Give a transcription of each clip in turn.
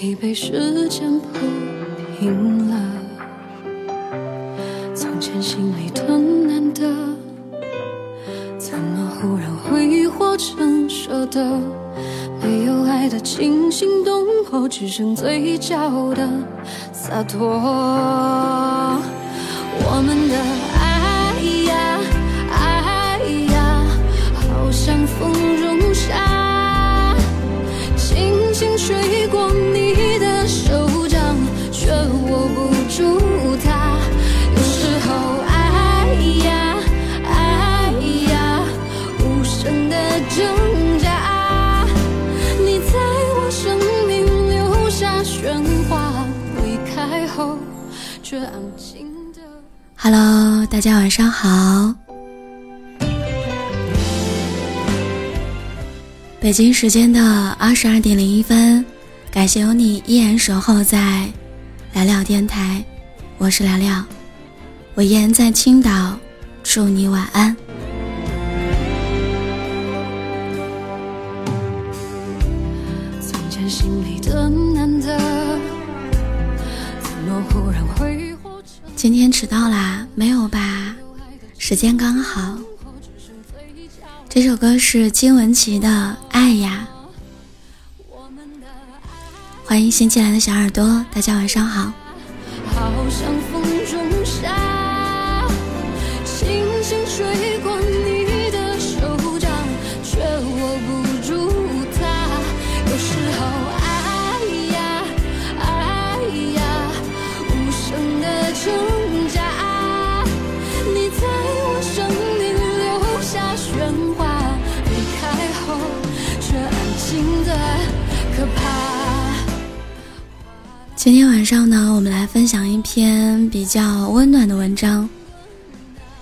已被时间铺平了。从前心里的难得，怎么忽然挥霍成舍得？没有爱的惊心动魄，只剩嘴角的洒脱。我们的过你的手掌，却握不住它。有时候爱呀，爱呀，无声的挣扎。你在我生命留下喧哗，离开后却安静的。Hello，大家晚上好。北京时间的二十二点零一分，感谢有你依然守候在聊聊电台，我是聊聊，我依然在青岛，祝你晚安。今天迟到啦？没有吧？时间刚好。这首歌是金玟岐的《爱呀》。欢迎新进来的小耳朵，大家晚上好。好像风中沙，轻轻吹过你的手掌，却握不住它。有时候爱呀，爱呀，无声的挣扎。你在我生命留下喧哗，离开后却安静的可怕。今天晚上呢，我们来分享一篇比较温暖的文章。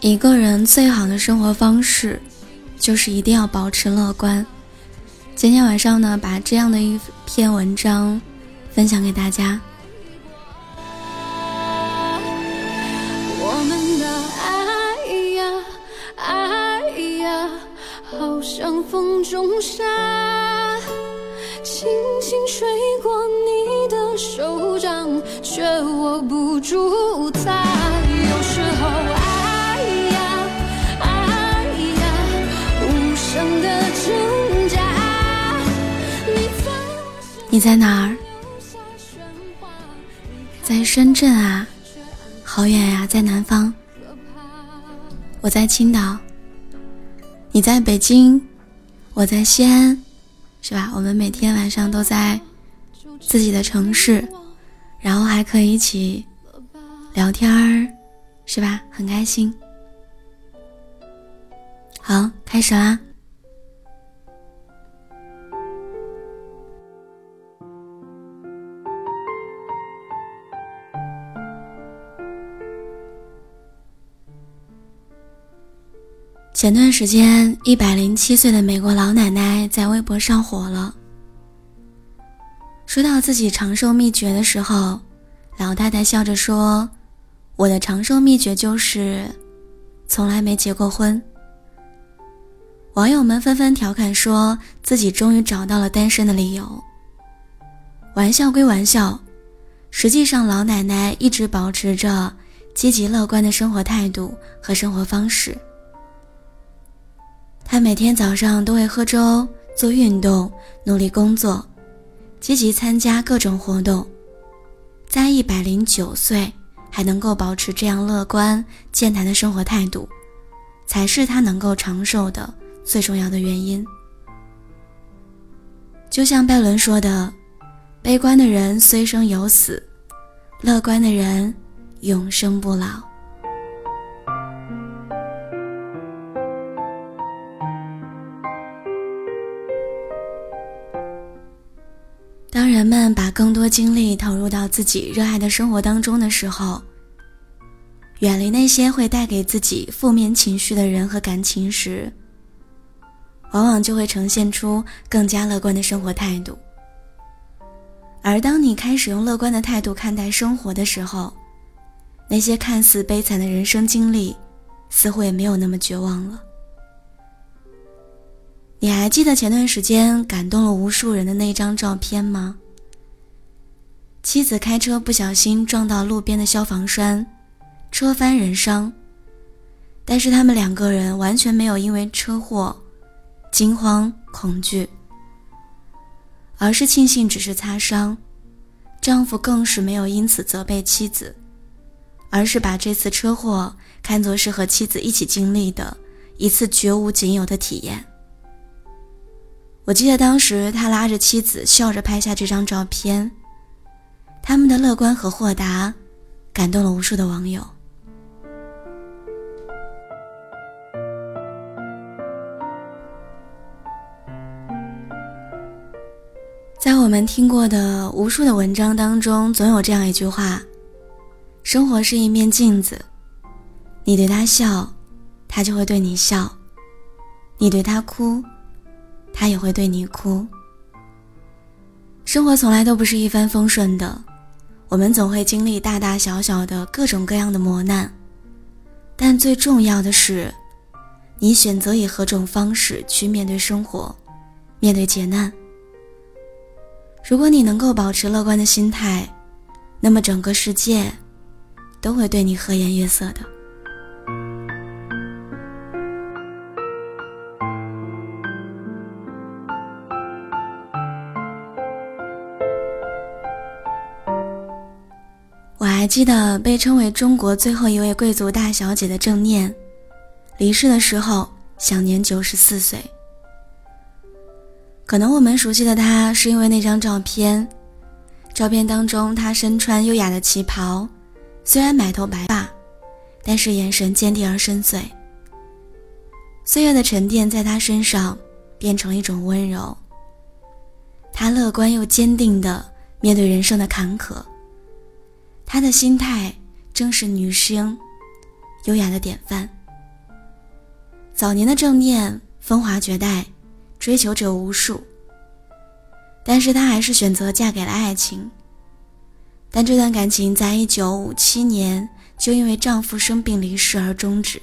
一个人最好的生活方式，就是一定要保持乐观。今天晚上呢，把这样的一篇文章分享给大家。我们的爱呀，爱呀，好像风中沙，轻轻吹过你的手掌，却握不住它。有时候爱呀，爱呀，无声的挣扎。你在我心你在哪儿？留下喧哗，在深圳啊，好远呀、在南方。我在青岛，你在北京，我在西安，是吧？我们每天晚上都在自己的城市，然后还可以一起聊天儿，是吧？很开心。好，开始啦。前段时间，一百零七岁的美国老奶奶在微博上火了。说到自己长寿秘诀的时候，老太太笑着说：“我的长寿秘诀就是，从来没结过婚。”网友们纷纷调侃说自己终于找到了单身的理由。玩笑归玩笑，实际上老奶奶一直保持着积极乐观的生活态度和生活方式。他每天早上都会喝粥、做运动、努力工作，积极参加各种活动。在一百零九岁还能够保持这样乐观健谈的生活态度，才是他能够长寿的最重要的原因。就像拜伦说的：“悲观的人虽生有死，乐观的人永生不老。”人们把更多精力投入到自己热爱的生活当中的时候，远离那些会带给自己负面情绪的人和感情时，往往就会呈现出更加乐观的生活态度。而当你开始用乐观的态度看待生活的时候，那些看似悲惨的人生经历，似乎也没有那么绝望了。你还记得前段时间感动了无数人的那张照片吗？妻子开车不小心撞到路边的消防栓，车翻人伤。但是他们两个人完全没有因为车祸惊慌恐惧，而是庆幸只是擦伤。丈夫更是没有因此责备妻子，而是把这次车祸看作是和妻子一起经历的一次绝无仅有的体验。我记得当时他拉着妻子笑着拍下这张照片，他们的乐观和豁达，感动了无数的网友。在我们听过的无数的文章当中，总有这样一句话：生活是一面镜子，你对他笑，他就会对你笑；你对他哭，他也会对你哭。生活从来都不是一帆风顺的，我们总会经历大大小小的各种各样的磨难，但最重要的是，你选择以何种方式去面对生活，面对劫难。如果你能够保持乐观的心态，那么整个世界都会对你和颜悦色的。记得被称为中国最后一位贵族大小姐的郑念，离世的时候享年九十四岁。可能我们熟悉的她是因为那张照片，照片当中她身穿优雅的旗袍，虽然满头白发，但是眼神坚定而深邃。岁月的沉淀在她身上变成了一种温柔。她乐观又坚定地面对人生的坎坷，她的心态正是女生优雅的典范。早年的郑念风华绝代。追求者无数，但是她还是选择嫁给了爱情。但这段感情在一九五七年就因为丈夫生病离世而终止。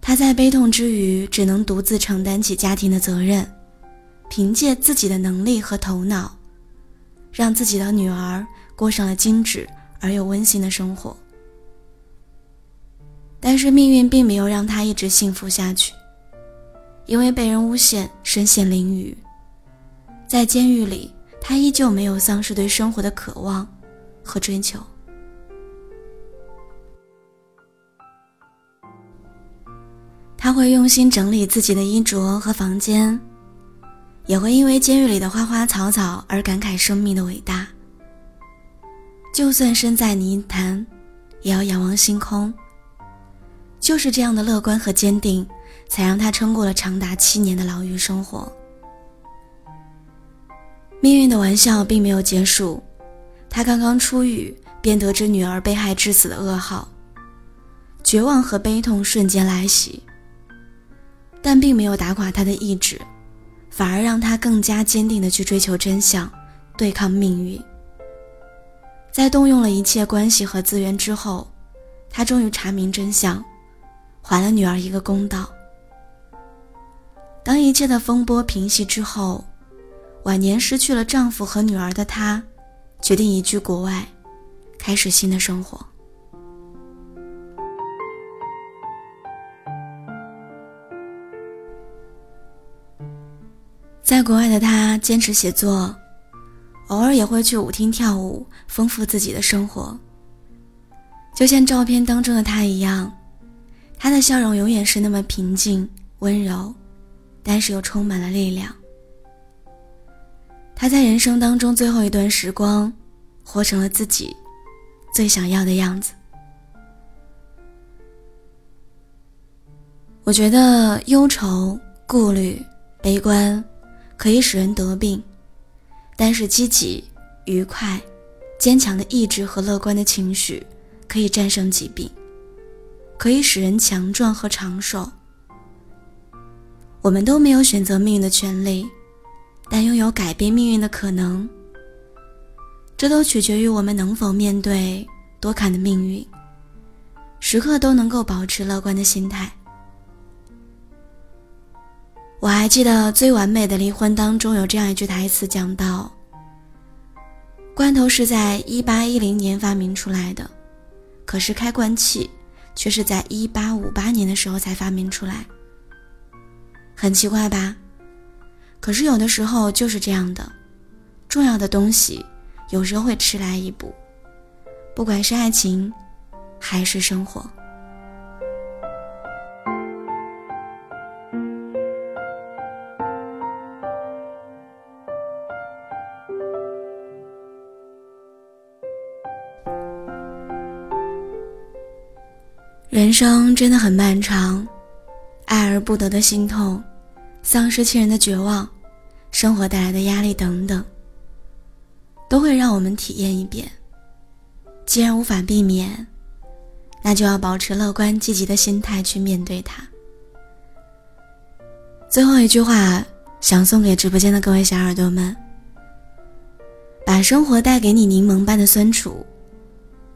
她在悲痛之余，只能独自承担起家庭的责任，凭借自己的能力和头脑，让自己的女儿过上了精致而又温馨的生活。但是命运并没有让他一直幸福下去。因为被人诬陷，身陷囹圄。在监狱里，他依旧没有丧失对生活的渴望和追求。他会用心整理自己的衣着和房间，也会因为监狱里的花花草草而感慨生命的伟大。就算身在泥潭，也要仰望星空。就是这样的乐观和坚定。才让他撑过了长达七年的牢狱生活。命运的玩笑并没有结束，他刚刚出狱，便得知女儿被害致死的噩耗，绝望和悲痛瞬间来袭。但并没有打垮他的意志，反而让他更加坚定地去追求真相，对抗命运。在动用了一切关系和资源之后，他终于查明真相，还了女儿一个公道。当一切的风波平息之后，晚年失去了丈夫和女儿的她，决定移居国外，开始新的生活。在国外的她坚持写作，偶尔也会去舞厅跳舞，丰富自己的生活。就像照片当中的他一样，他的笑容永远是那么平静温柔。但是又充满了力量。他在人生当中最后一段时光，活成了自己最想要的样子。我觉得忧愁、顾虑、悲观，可以使人得病，但是积极、愉快、坚强的意志和乐观的情绪，可以战胜疾病，可以使人强壮和长寿。我们都没有选择命运的权利，但拥有改变命运的可能。这都取决于我们能否面对多坎的命运，时刻都能够保持乐观的心态。我还记得《最完美的离婚》当中有这样一句台词，讲到：罐头是在一八一零年发明出来的，可是开罐器却是在一八五八年的时候才发明出来。很奇怪吧？可是有的时候就是这样的，重要的东西有时候会迟来一步，不管是爱情，还是生活。人生真的很漫长，爱而不得的心痛，丧失亲人的绝望，生活带来的压力等等，都会让我们体验一遍。既然无法避免，那就要保持乐观积极的心态去面对它。最后一句话，想送给直播间的各位小耳朵们：把生活带给你柠檬般的酸楚，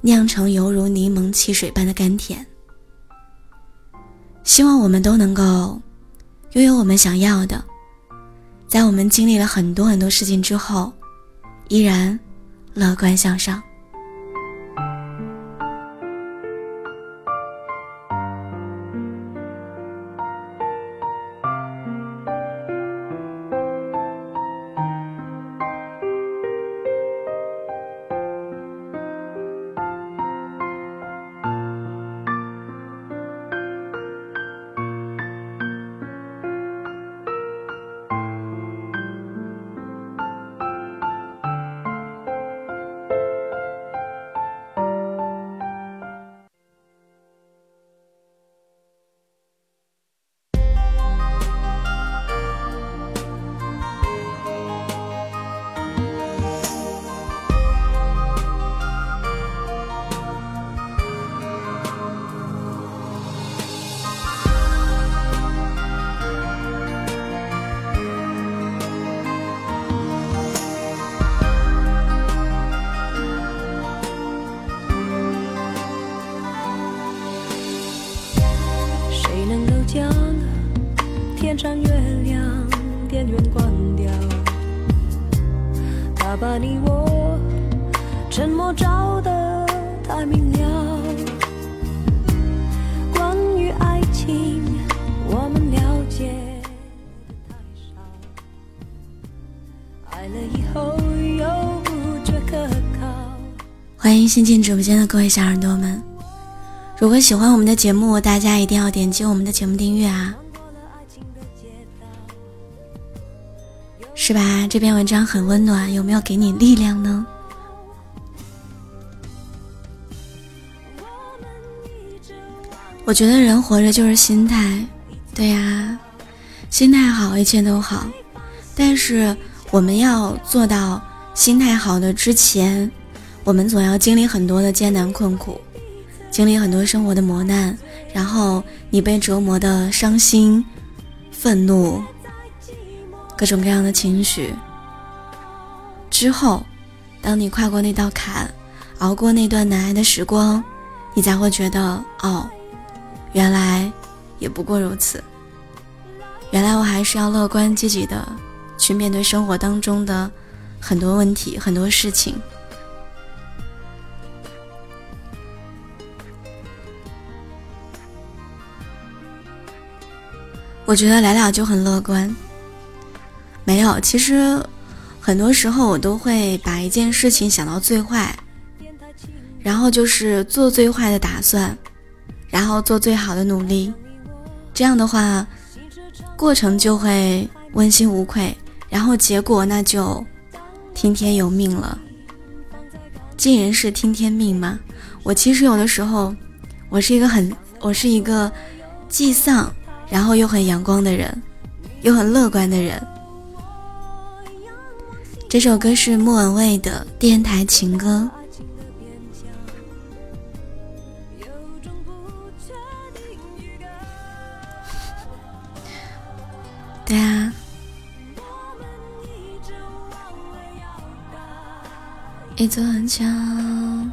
酿成犹如柠檬汽水般的甘甜。希望我们都能够拥有我们想要的，在我们经历了很多很多事情之后，依然乐观向上。来了以后又不觉可靠欢迎新进直播间的各位小耳朵们，如果喜欢我们的节目，大家一定要点击我们的节目订阅啊！是吧？这篇文章很温暖，有没有给你力量呢？我觉得人活着就是心态，对呀，心态好，一切都好。但是我们要做到心态好的之前，我们总要经历很多的艰难困苦，经历很多生活的磨难，然后你被折磨的伤心、愤怒。各种各样的情绪之后，当你跨过那道坎，熬过那段难挨的时光，你才会觉得哦，原来也不过如此。原来我还是要乐观积极的去面对生活当中的很多问题、很多事情。我觉得来了就很乐观。没有，其实很多时候我都会把一件事情想到最坏，然后就是做最坏的打算，然后做最好的努力。这样的话，过程就会问心无愧，然后结果那就听天由命了。尽人事听天命嘛。我其实有的时候，我是一个很，我是一个既丧，然后又很阳光的人，又很乐观的人。这首歌是莫文蔚的电台情歌。对啊，一座很强。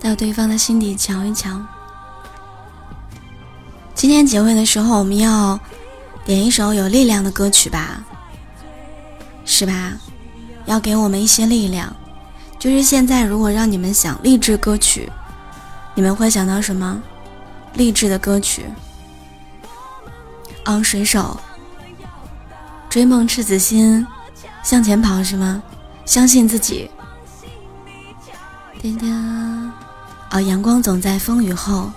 到对方的心底瞧一瞧。今天结尾的时候，我们要点一首有力量的歌曲吧，是吧？要给我们一些力量。就是现在，如果让你们想励志歌曲，你们会想到什么？励志的歌曲？昂水手，追梦赤子心，向前跑是吗？相信自己。叮叮，哦，阳光总在风雨后。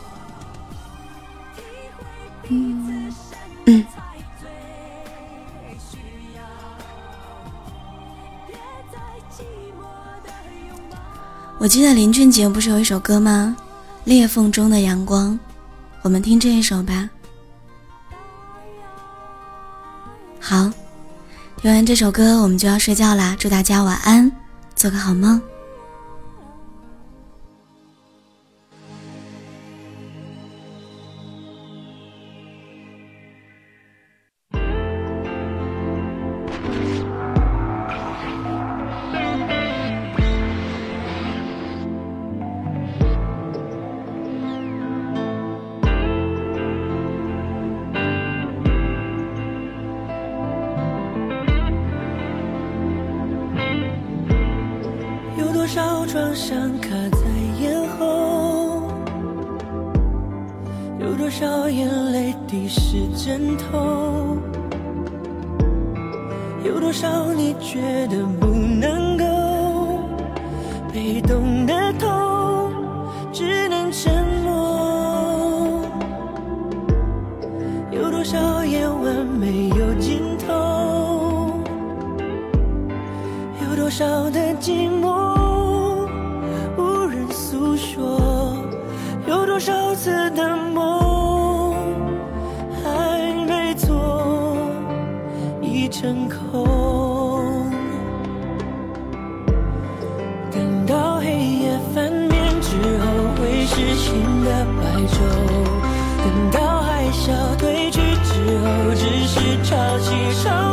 嗯嗯。我记得林俊杰不是有一首歌吗？裂缝中的阳光，我们听这一首吧。好，听完这首歌，我们就要睡觉啦。祝大家晚安，做个好梦。伤卡在咽喉，有多少眼泪滴湿枕头？有多少你觉得不潮起